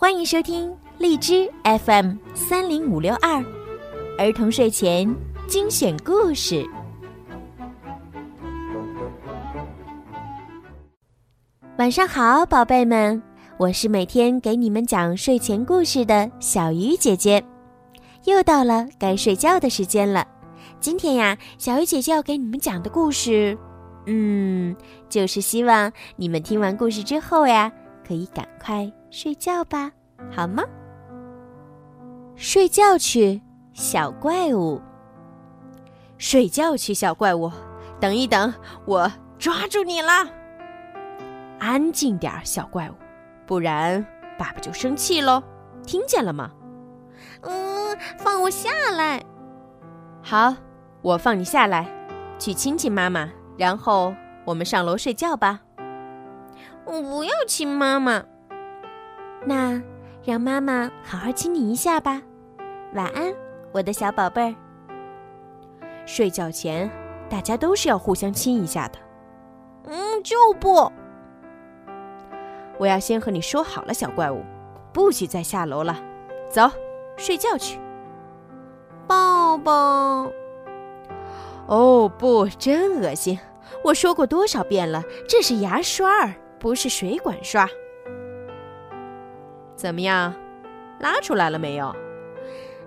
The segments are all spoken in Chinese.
欢迎收听荔枝 FM 三零五六二儿童睡前精选故事。晚上好，宝贝们，我是每天给你们讲睡前故事的小鱼姐姐。又到了该睡觉的时间了。今天呀，小鱼姐姐要给你们讲的故事，嗯，就是希望你们听完故事之后呀，可以赶快睡觉吧，好吗？睡觉去，小怪物。睡觉去，小怪物。等一等，我抓住你了。安静点儿，小怪物，不然爸爸就生气喽。听见了吗？嗯，放我下来。好。我放你下来，去亲亲妈妈，然后我们上楼睡觉吧。我不要亲妈妈，那让妈妈好好亲你一下吧。晚安，我的小宝贝儿。睡觉前大家都是要互相亲一下的。嗯，就不。我要先和你说好了，小怪物，不许再下楼了。走，睡觉去。抱抱。哦不，真恶心！我说过多少遍了，这是牙刷儿，不是水管刷。怎么样，拉出来了没有？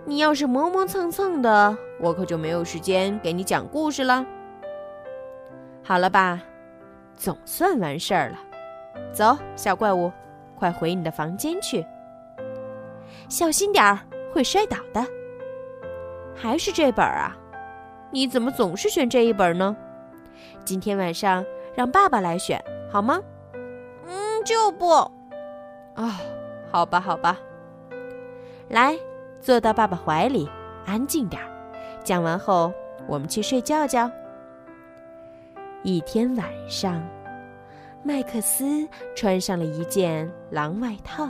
你要是磨磨蹭蹭的，我可就没有时间给你讲故事了。好了吧，总算完事儿了。走，小怪物，快回你的房间去。小心点儿，会摔倒的。还是这本啊？你怎么总是选这一本呢？今天晚上让爸爸来选好吗？嗯，就不。啊，好吧，好吧。来，坐到爸爸怀里，安静点儿。讲完后，我们去睡觉觉。一天晚上，麦克斯穿上了一件狼外套，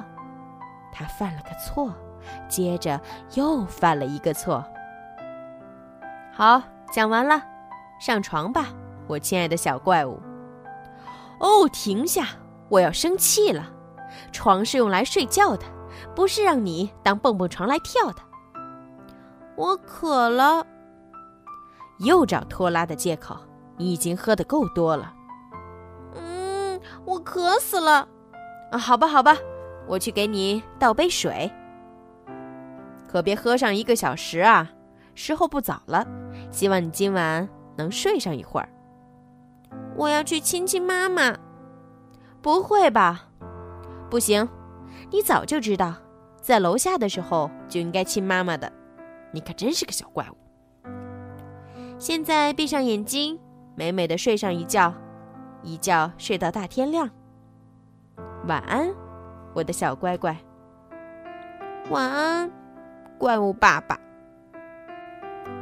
他犯了个错，接着又犯了一个错。好，讲完了，上床吧，我亲爱的小怪物。哦，停下！我要生气了。床是用来睡觉的，不是让你当蹦蹦床来跳的。我渴了。又找拖拉的借口。你已经喝的够多了。嗯，我渴死了。啊，好吧，好吧，我去给你倒杯水。可别喝上一个小时啊！时候不早了，希望你今晚能睡上一会儿。我要去亲亲妈妈。不会吧？不行，你早就知道，在楼下的时候就应该亲妈妈的。你可真是个小怪物。现在闭上眼睛，美美的睡上一觉，一觉睡到大天亮。晚安，我的小乖乖。晚安，怪物爸爸。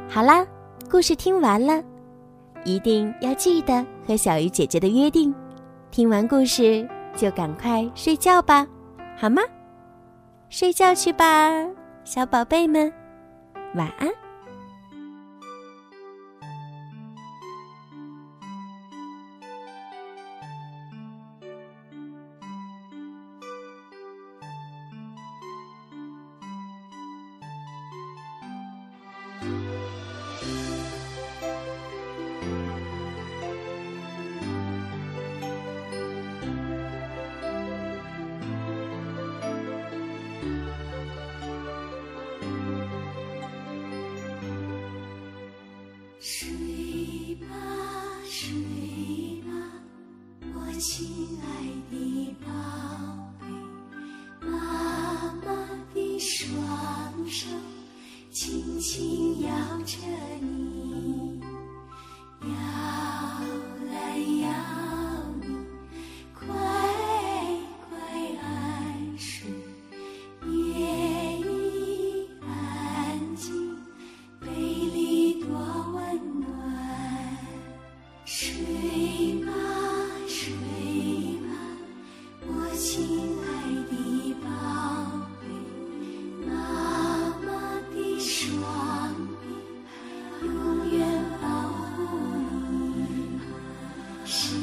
好啦，故事听完了，一定要记得和小鱼姐姐的约定，听完故事就赶快睡觉吧，好吗？睡觉去吧，小宝贝们，晚安。亲是。